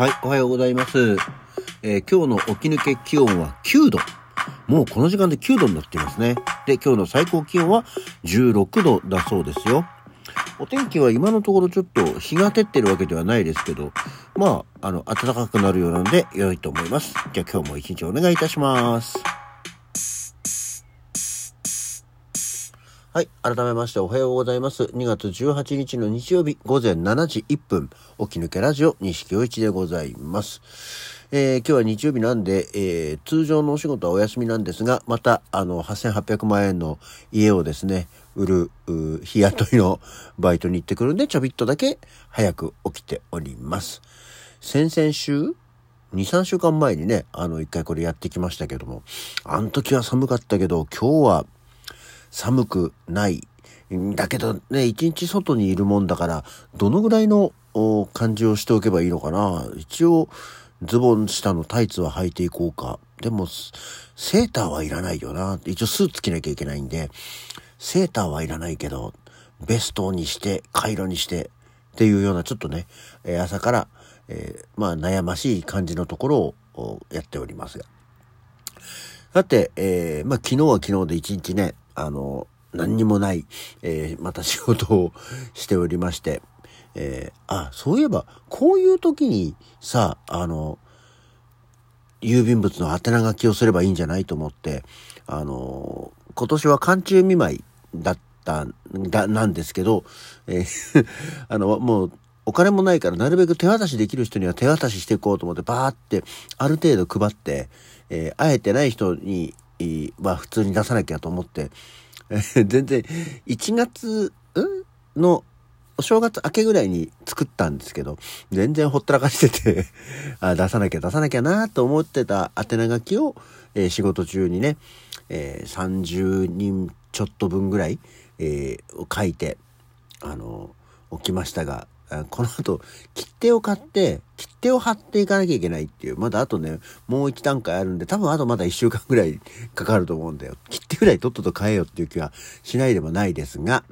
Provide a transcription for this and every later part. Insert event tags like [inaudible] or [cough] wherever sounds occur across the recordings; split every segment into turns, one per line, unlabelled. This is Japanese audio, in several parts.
はい、おはようございます。えー今日の起き抜け気温は9度。もうこの時間で9度になっていますね。で、今日の最高気温は16度だそうですよ。お天気は今のところちょっと日が照ってるわけではないですけど、まあ、あの、暖かくなるようなんで良いと思います。じゃあ今日も一日お願いいたします。はい。改めましておはようございます。2月18日の日曜日午前7時1分、起き抜けラジオ西京一でございます。えー今日は日曜日なんで、えー通常のお仕事はお休みなんですが、また、あの、8800万円の家をですね、売る、日雇いのバイトに行ってくるんで、ちょびっとだけ早く起きております。先々週2、3週間前にね、あの、一回これやってきましたけども、あの時は寒かったけど、今日は寒くない。だけどね、一日外にいるもんだから、どのぐらいの感じをしておけばいいのかな。一応、ズボン下のタイツは履いていこうか。でも、セーターはいらないよな。一応スーツ着なきゃいけないんで、セーターはいらないけど、ベストにして、カイロにして、っていうようなちょっとね、え朝から、えーまあ悩ましい感じのところをやっておりますが。さて、えーまあ、昨日は昨日で一日ね、あの、何にもない、えーまた仕事をしておりまして、えーあ、そういえば、こういう時にさ、あの、郵便物の宛名書きをすればいいんじゃないと思って、あの、今年は寒中見舞いだった、だ、なんですけど、えー [laughs] あの、もう、お金もないから、なるべく手渡しできる人には手渡ししていこうと思って、バーって、ある程度配って、えー会えてない人に、は普通に出さなきゃと思って、え [laughs] ー全然、1月、の、お正月明けぐらいに作ったんですけど、全然ほったらかしてて、[laughs] あ出さなきゃ出さなきゃなと思ってた宛名書きを、えー仕事中にね、えー30人ちょっと分ぐらい、えーを書いて、あの、起きましたが、この後、切手を買って、切手を貼っていかなきゃいけないっていう、まだあとね、もう一段階あるんで、多分あとまだ一週間ぐらいかかると思うんだよ。切手ぐらいとっとと買えよっていう気はしないでもないですが、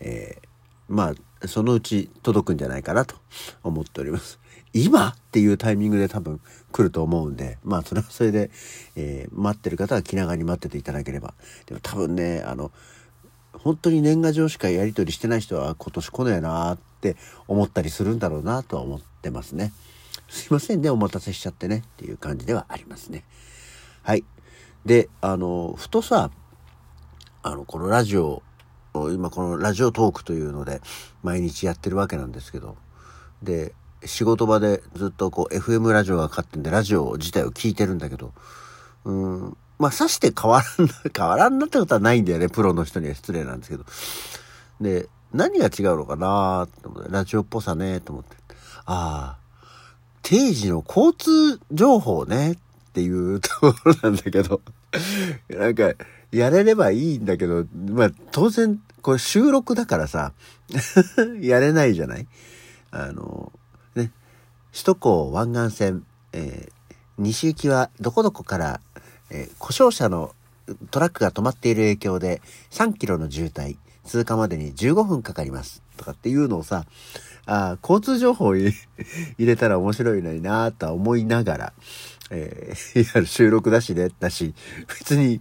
えーまあ、そのうち届くんじゃないかなと思っております。今っていうタイミングで多分来ると思うんで、まあ、それはそれで、えー待ってる方は気長に待ってていただければ。でも多分ね、あの、本当に年賀状しかやり取りしてない人は今年来ねえなーって思ったりするんだろうなとは思ってますね。すいませんね、お待たせしちゃってねっていう感じではありますね。はい。で、あの、ふとさ、あの、このラジオ、今このラジオトークというので毎日やってるわけなんですけど、で、仕事場でずっとこう FM ラジオがかかってんでラジオ自体を聞いてるんだけど、うん、まあさして変わらんな、[laughs] 変わらんなってことはないんだよね、プロの人には失礼なんですけど。で、何が違うのかなと思って、ラジオっぽさね、と思って。ああ、定時の交通情報ねっていうところなんだけど、[laughs] なんか、やれればいいんだけど、まあ当然、これ収録だからさ、[laughs] やれないじゃない？あの、ね、首都高湾岸線、えー西行きはどこどこから、えー故障車のトラックが止まっている影響で3キロの渋滞、通過までに15分かかります。とかっていうのをさ、あ交通情報 [laughs] 入れたら面白いのになぁとは思いながら、えーや収録だしね、だし、別に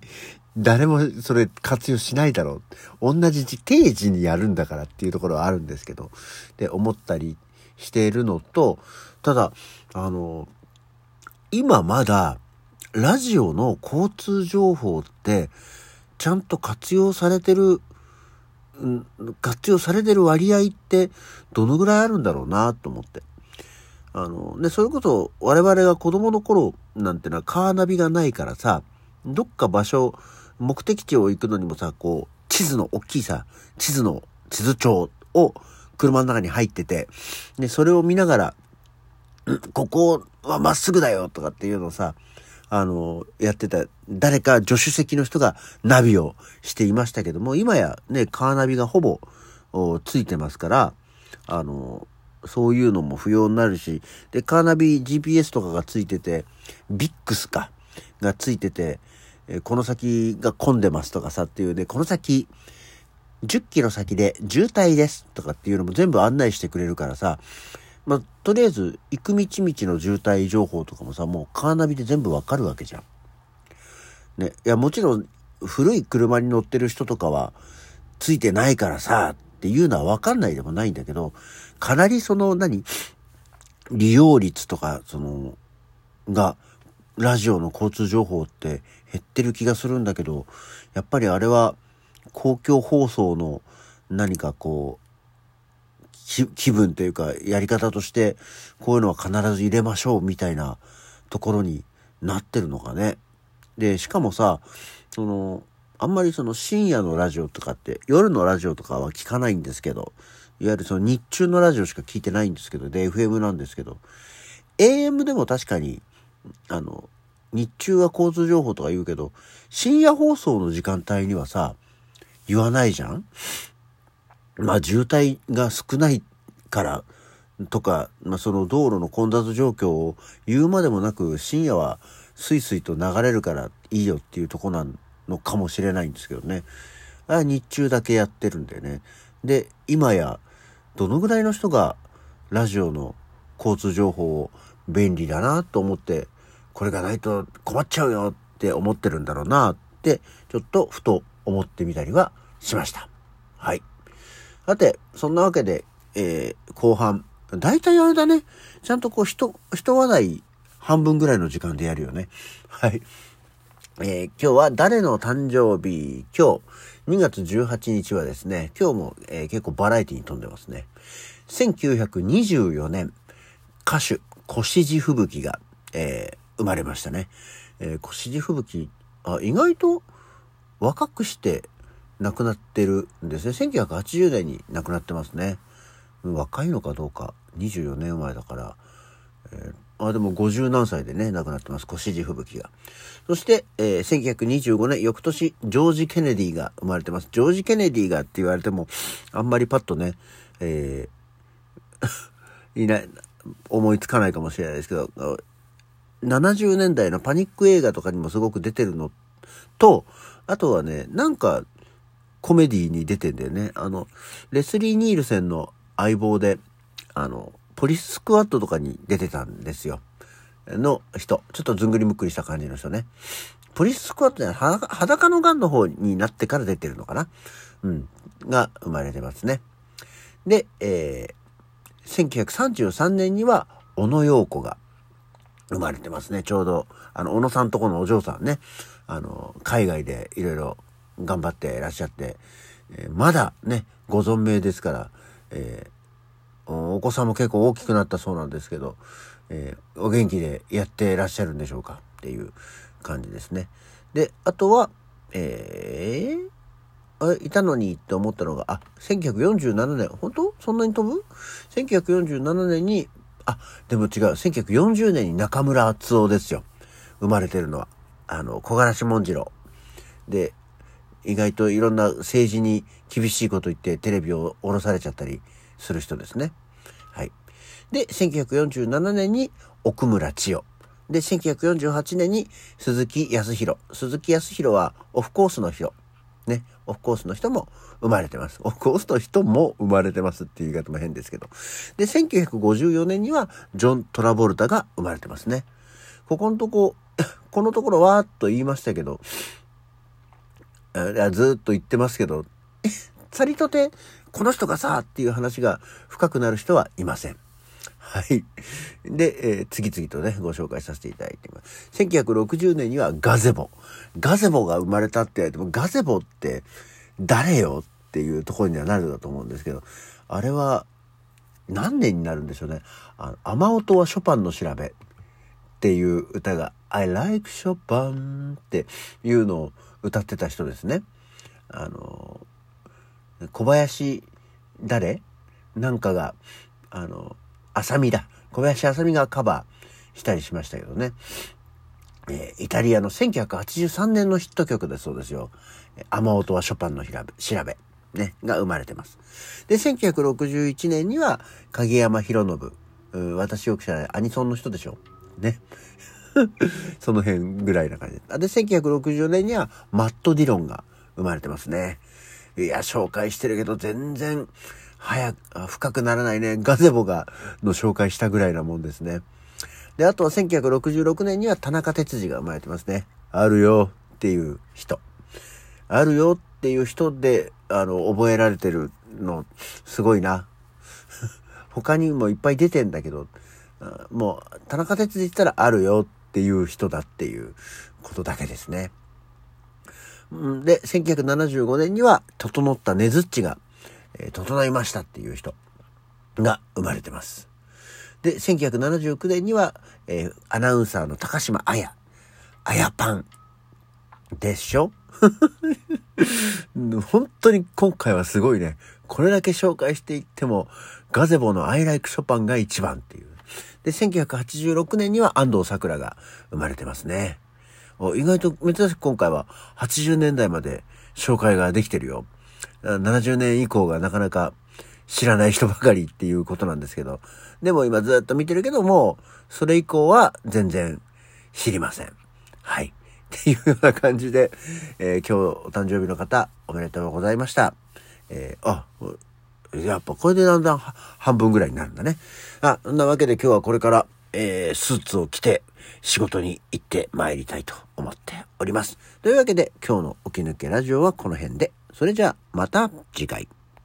誰もそれ活用しないだろう。同じ定時にやるんだからっていうところはあるんですけど、で、思ったりしているのと、ただ、あの、今まだ、ラジオの交通情報って、ちゃんと活用されてる、活用されてる割合って、どのぐらいあるんだろうなと思って。あの、ね、それこそ我々が子供の頃なんてのはカーナビがないからさ、どっか場所、目的地を行くのにもさ、こう、地図の大きいさ、地図の地図帳を車の中に入ってて、で、それを見ながら、ここはまっすぐだよとかっていうのをさ、あの、やってた、誰か助手席の人がナビをしていましたけども、今やね、カーナビがほぼついてますから、あの、そういうのも不要になるし、で、カーナビ GPS とかがついてて、ビックスか、がついてて、えこの先が混んでますとかさっていうね、この先、10キロ先で渋滞ですとかっていうのも全部案内してくれるからさ、まあ、とりあえず、行く道々の渋滞情報とかもさ、もうカーナビで全部わかるわけじゃん。ね。いや、もちろん、古い車に乗ってる人とかは、ついてないからさ、っていうのはわかんないでもないんだけど、かなりその何、利用率とか、その、が、ラジオの交通情報って減ってる気がするんだけど、やっぱりあれは公共放送の何かこう、気分というかやり方としてこういうのは必ず入れましょうみたいなところになってるのかね。で、しかもさ、その、あんまりその深夜のラジオとかって夜のラジオとかは聞かないんですけど、いわゆるその日中のラジオしか聞いてないんですけど、で、FM なんですけど、AM でも確かにあの、日中は交通情報とか言うけど、深夜放送の時間帯にはさ、言わないじゃん？まあ渋滞が少ないからとか、まあその道路の混雑状況を言うまでもなく深夜はスイスイと流れるからいいよっていうとこなのかもしれないんですけどね。あ日中だけやってるんだよね。で、今やどのぐらいの人がラジオの交通情報を便利だなと思ってこれがないと困っちゃうよって思ってるんだろうなって、ちょっとふと思ってみたりはしました。はい。さて、そんなわけで、えー、後半、大体あれだね。ちゃんとこう、人、人話題半分ぐらいの時間でやるよね。[laughs] はい。えー、今日は誰の誕生日？今日、2月18日はですね、今日も、えー、結構バラエティに富んでますね。1924年、歌手、越路吹雪が、えー、生まれましたね。えー、越路吹雪、あ、意外と若くして亡くなってるんですね。1980年に亡くなってますね。若いのかどうか、24年前だから、えー、あ、でも50何歳でね、亡くなってます。越路吹雪が。そして、えー、1925年、翌年、ジョージ・ケネディが生まれてます。ジョージ・ケネディがって言われても、あんまりパッとね、えー、[laughs] いない、思いつかないかもしれないですけど、70年代のパニック映画とかにもすごく出てるのと、あとはね、なんかコメディに出てんだよね。あの、レスリー・ニールセンの相棒で、あの、ポリススクワットとかに出てたんですよ。の人。ちょっとずんぐりむっくりした感じの人ね。ポリススクワットね、裸のガンの方になってから出てるのかなうん。が生まれてますね。で、えー、1933年には、小野洋子が生まれてますね。ちょうど、あの、小野さんとこのお嬢さんね、あの、海外でいろいろ頑張ってらっしゃって、えー、まだね、ご存命ですから、えー、お子さんも結構大きくなったそうなんですけど、えー、お元気でやってらっしゃるんでしょうか？っていう感じですね。で、あとは、えー、あいたのにって思ったのが、あ、1947年、本当？そんなに飛ぶ ?1947 年にあ、でも違う。1940年に中村敦夫ですよ。生まれてるのは。あの、小柄し文次郎。で、意外といろんな政治に厳しいこと言ってテレビを降ろされちゃったりする人ですね。はい。で、1947年に奥村千代。で、1948年に鈴木康弘。鈴木康弘はオフコースの人。ね。オフコースの人も生まれてます。オフコースの人も生まれてますっていう言い方も変ですけど。で、1954年にはジョン・トラボルタが生まれてますね。ここのとこ、[laughs] このところわーっと言いましたけど、ずっと言ってますけど、[laughs] さりとて、この人がさ、っていう話が深くなる人はいません。はい。で、えー、次々とね、ご紹介させていただいています。1960年にはガゼボ。ガゼボが生まれたって言われても、ガゼボって誰よっていうところにはなるだと思うんですけど、あれは何年になるんでしょうね。あの雨音はショパンの調べっていう歌が、I like Chopin っていうのを歌ってた人ですね。あの、小林誰？なんかが、あの、浅見だ。小林浅見がカバーしたりしましたけどね。えー、イタリアの1983年のヒット曲だそうですよ。雨音はショパンの調べ、ね、が生まれてます。で、1961年には影山博信、私よく知らないアニソンの人でしょ。ね。[laughs] その辺ぐらいな感じで。で、1964年にはマット・ディロンが生まれてますね。いや、紹介してるけど全然早く、深くならないね、ガゼボが、の紹介したぐらいなもんですね。で、あとは1966年には田中哲司が生まれてますね。あるよっていう人。あるよっていう人で、あの、覚えられてるの、すごいな。[laughs] 他にもいっぱい出てんだけど、もう、田中哲司って言ったらあるよっていう人だっていうことだけですね。で、1975年には、整ったねずっちが、えー、整いましたっていう人が生まれてます。で、1979年には、えー、アナウンサーの高島彩、彩パンでしょ？[laughs] 本当に今回はすごいね。これだけ紹介していっても、ガゼボの I like ショパンが一番っていう。で、1986年には安藤桜が生まれてますね。意外と珍しく今回は80年代まで紹介ができてるよ。70年以降がなかなか知らない人ばかりっていうことなんですけど。でも今ずっと見てるけども、それ以降は全然知りません。はい。っていうような感じで、えー、今日お誕生日の方、おめでとうございました。えー、あ、やっぱこれでだんだん半分ぐらいになるんだね。あ、そんなわけで今日はこれから、えー、スーツを着て仕事に行って参りたいと思っております。というわけで今日の起き抜けラジオはこの辺で。それじゃあまた次回。